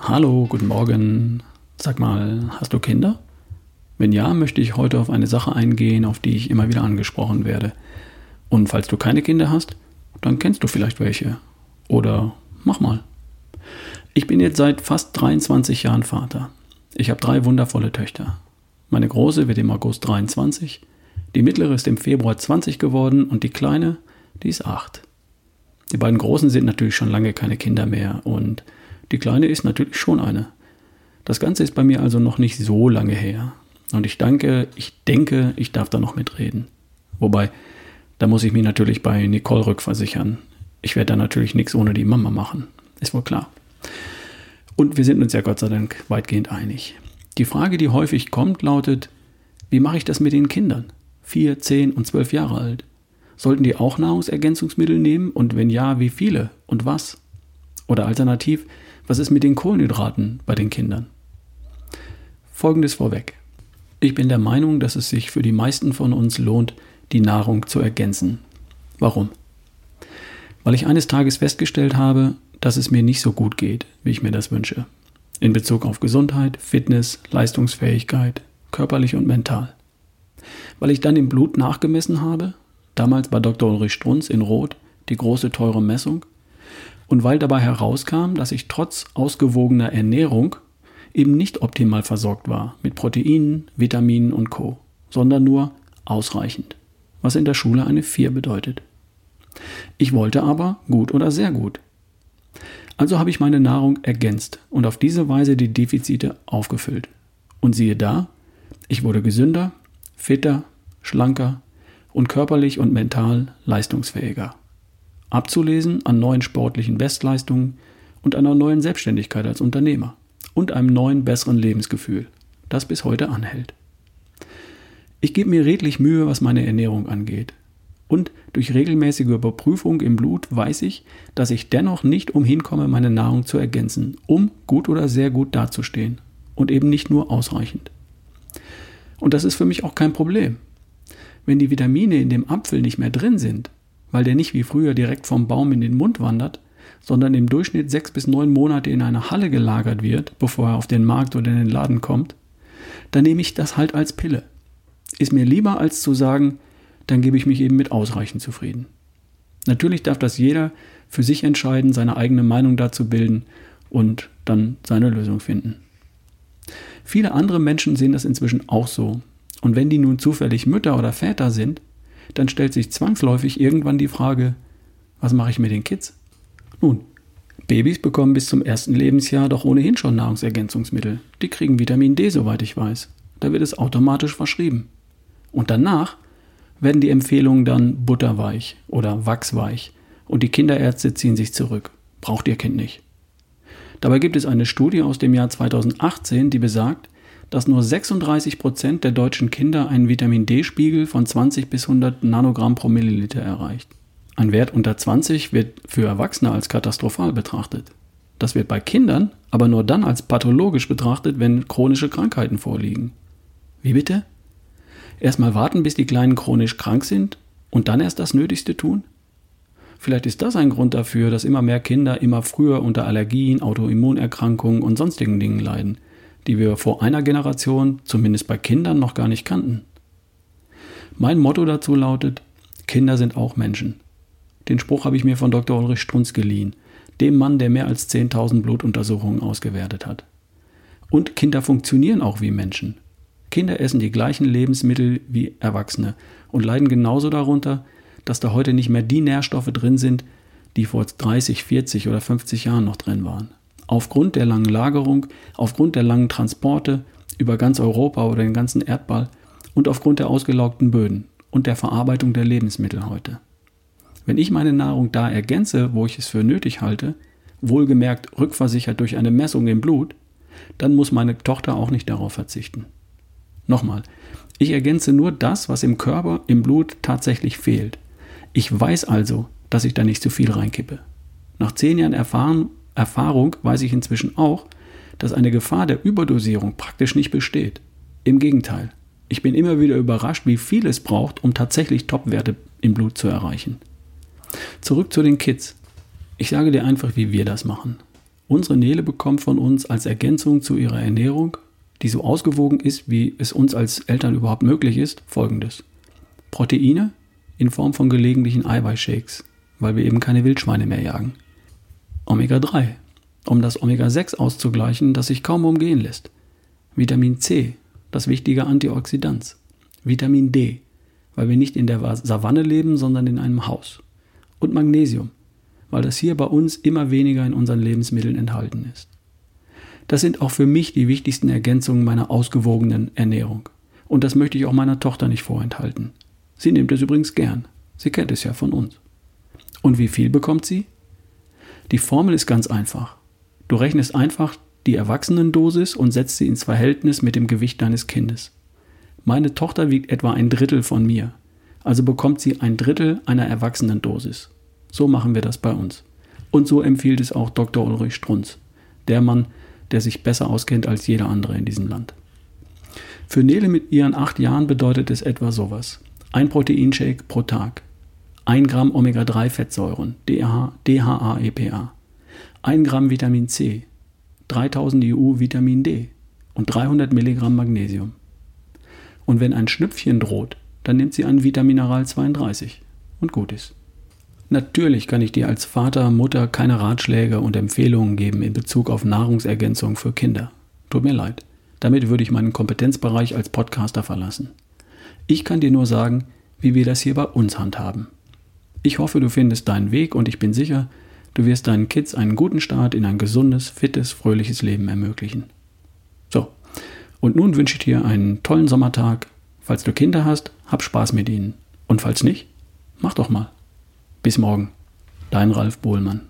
Hallo, guten Morgen. Sag mal, hast du Kinder? Wenn ja, möchte ich heute auf eine Sache eingehen, auf die ich immer wieder angesprochen werde. Und falls du keine Kinder hast, dann kennst du vielleicht welche. Oder mach mal. Ich bin jetzt seit fast 23 Jahren Vater. Ich habe drei wundervolle Töchter. Meine große wird im August 23, die mittlere ist im Februar 20 geworden und die kleine, die ist 8. Die beiden großen sind natürlich schon lange keine Kinder mehr und die kleine ist natürlich schon eine. Das Ganze ist bei mir also noch nicht so lange her. Und ich danke, ich denke, ich darf da noch mitreden. Wobei, da muss ich mich natürlich bei Nicole rückversichern. Ich werde da natürlich nichts ohne die Mama machen. Ist wohl klar. Und wir sind uns ja Gott sei Dank weitgehend einig. Die Frage, die häufig kommt, lautet, wie mache ich das mit den Kindern? Vier, zehn und zwölf Jahre alt. Sollten die auch Nahrungsergänzungsmittel nehmen und wenn ja, wie viele und was? Oder alternativ, was ist mit den Kohlenhydraten bei den Kindern? Folgendes vorweg. Ich bin der Meinung, dass es sich für die meisten von uns lohnt, die Nahrung zu ergänzen. Warum? Weil ich eines Tages festgestellt habe, dass es mir nicht so gut geht, wie ich mir das wünsche. In Bezug auf Gesundheit, Fitness, Leistungsfähigkeit, körperlich und mental. Weil ich dann im Blut nachgemessen habe, damals bei Dr. Ulrich Strunz in Rot, die große teure Messung, und weil dabei herauskam, dass ich trotz ausgewogener Ernährung eben nicht optimal versorgt war mit Proteinen, Vitaminen und Co., sondern nur ausreichend, was in der Schule eine 4 bedeutet. Ich wollte aber gut oder sehr gut. Also habe ich meine Nahrung ergänzt und auf diese Weise die Defizite aufgefüllt. Und siehe da, ich wurde gesünder, fitter, schlanker und körperlich und mental leistungsfähiger abzulesen an neuen sportlichen Bestleistungen und einer neuen Selbstständigkeit als Unternehmer und einem neuen, besseren Lebensgefühl, das bis heute anhält. Ich gebe mir redlich Mühe, was meine Ernährung angeht. Und durch regelmäßige Überprüfung im Blut weiß ich, dass ich dennoch nicht umhin komme, meine Nahrung zu ergänzen, um gut oder sehr gut dazustehen und eben nicht nur ausreichend. Und das ist für mich auch kein Problem. Wenn die Vitamine in dem Apfel nicht mehr drin sind, weil der nicht wie früher direkt vom Baum in den Mund wandert, sondern im Durchschnitt sechs bis neun Monate in einer Halle gelagert wird, bevor er auf den Markt oder in den Laden kommt, dann nehme ich das halt als Pille. Ist mir lieber als zu sagen, dann gebe ich mich eben mit ausreichend zufrieden. Natürlich darf das jeder für sich entscheiden, seine eigene Meinung dazu bilden und dann seine Lösung finden. Viele andere Menschen sehen das inzwischen auch so. Und wenn die nun zufällig Mütter oder Väter sind, dann stellt sich zwangsläufig irgendwann die Frage, was mache ich mit den Kids? Nun, Babys bekommen bis zum ersten Lebensjahr doch ohnehin schon Nahrungsergänzungsmittel. Die kriegen Vitamin D, soweit ich weiß. Da wird es automatisch verschrieben. Und danach werden die Empfehlungen dann butterweich oder wachsweich und die Kinderärzte ziehen sich zurück. Braucht ihr Kind nicht. Dabei gibt es eine Studie aus dem Jahr 2018, die besagt, dass nur 36 Prozent der deutschen Kinder einen Vitamin D-Spiegel von 20 bis 100 Nanogramm pro Milliliter erreicht. Ein Wert unter 20 wird für Erwachsene als katastrophal betrachtet. Das wird bei Kindern aber nur dann als pathologisch betrachtet, wenn chronische Krankheiten vorliegen. Wie bitte? Erstmal warten, bis die Kleinen chronisch krank sind und dann erst das Nötigste tun? Vielleicht ist das ein Grund dafür, dass immer mehr Kinder immer früher unter Allergien, Autoimmunerkrankungen und sonstigen Dingen leiden die wir vor einer Generation, zumindest bei Kindern, noch gar nicht kannten. Mein Motto dazu lautet, Kinder sind auch Menschen. Den Spruch habe ich mir von Dr. Ulrich Strunz geliehen, dem Mann, der mehr als 10.000 Blutuntersuchungen ausgewertet hat. Und Kinder funktionieren auch wie Menschen. Kinder essen die gleichen Lebensmittel wie Erwachsene und leiden genauso darunter, dass da heute nicht mehr die Nährstoffe drin sind, die vor 30, 40 oder 50 Jahren noch drin waren aufgrund der langen Lagerung, aufgrund der langen Transporte über ganz Europa oder den ganzen Erdball und aufgrund der ausgelaugten Böden und der Verarbeitung der Lebensmittel heute. Wenn ich meine Nahrung da ergänze, wo ich es für nötig halte, wohlgemerkt rückversichert durch eine Messung im Blut, dann muss meine Tochter auch nicht darauf verzichten. Nochmal, ich ergänze nur das, was im Körper, im Blut tatsächlich fehlt. Ich weiß also, dass ich da nicht zu viel reinkippe. Nach zehn Jahren Erfahren, Erfahrung weiß ich inzwischen auch, dass eine Gefahr der Überdosierung praktisch nicht besteht. Im Gegenteil, ich bin immer wieder überrascht, wie viel es braucht, um tatsächlich Topwerte im Blut zu erreichen. Zurück zu den Kids. Ich sage dir einfach, wie wir das machen. Unsere Nele bekommt von uns als Ergänzung zu ihrer Ernährung, die so ausgewogen ist, wie es uns als Eltern überhaupt möglich ist, folgendes. Proteine in Form von gelegentlichen Eiweißshakes, weil wir eben keine Wildschweine mehr jagen. Omega-3, um das Omega-6 auszugleichen, das sich kaum umgehen lässt. Vitamin C, das wichtige Antioxidant. Vitamin D, weil wir nicht in der Savanne leben, sondern in einem Haus. Und Magnesium, weil das hier bei uns immer weniger in unseren Lebensmitteln enthalten ist. Das sind auch für mich die wichtigsten Ergänzungen meiner ausgewogenen Ernährung. Und das möchte ich auch meiner Tochter nicht vorenthalten. Sie nimmt es übrigens gern. Sie kennt es ja von uns. Und wie viel bekommt sie? Die Formel ist ganz einfach. Du rechnest einfach die Erwachsenendosis und setzt sie ins Verhältnis mit dem Gewicht deines Kindes. Meine Tochter wiegt etwa ein Drittel von mir, also bekommt sie ein Drittel einer Erwachsenendosis. So machen wir das bei uns. Und so empfiehlt es auch Dr. Ulrich Strunz, der Mann, der sich besser auskennt als jeder andere in diesem Land. Für Nele mit ihren acht Jahren bedeutet es etwa sowas. Ein Proteinshake pro Tag. 1 Gramm Omega-3-Fettsäuren, DHA, DHA-EPA. 1 Gramm Vitamin C, 3000 EU Vitamin D und 300 Milligramm Magnesium. Und wenn ein Schnüpfchen droht, dann nimmt sie ein Vitamineral 32 und gut ist. Natürlich kann ich dir als Vater, Mutter keine Ratschläge und Empfehlungen geben in Bezug auf Nahrungsergänzung für Kinder. Tut mir leid. Damit würde ich meinen Kompetenzbereich als Podcaster verlassen. Ich kann dir nur sagen, wie wir das hier bei uns handhaben. Ich hoffe, du findest deinen Weg und ich bin sicher, du wirst deinen Kids einen guten Start in ein gesundes, fittes, fröhliches Leben ermöglichen. So, und nun wünsche ich dir einen tollen Sommertag. Falls du Kinder hast, hab Spaß mit ihnen. Und falls nicht, mach doch mal. Bis morgen. Dein Ralf Bohlmann.